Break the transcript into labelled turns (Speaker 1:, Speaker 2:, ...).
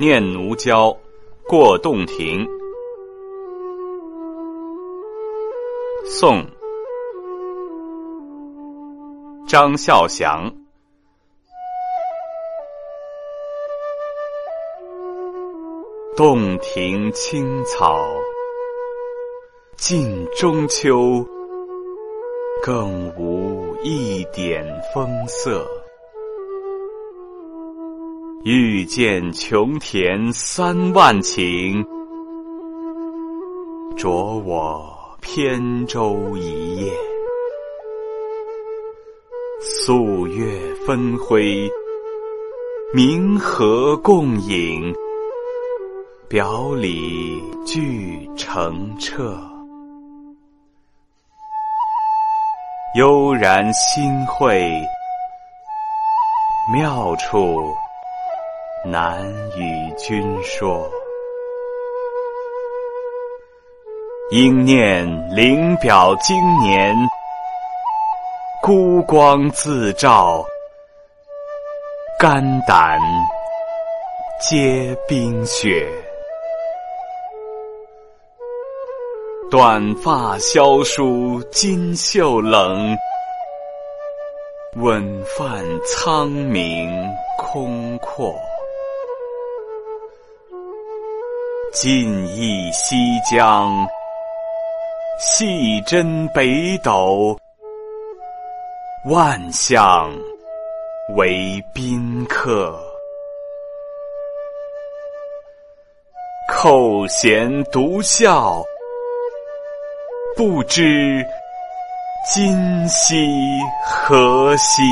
Speaker 1: 念奴娇·过洞庭，宋·张孝祥。洞庭青草，近中秋，更无一点风色。欲见琼田三万顷，着我扁舟一叶。素月分辉，明和共影。表里俱澄澈，悠然心会，妙处难与君说。应念灵表今年，孤光自照，肝胆皆冰雪。短发萧疏金袖冷，稳泛苍冥空阔。尽忆西江，细斟北斗，万象为宾客。扣舷独笑。不知今夕何夕。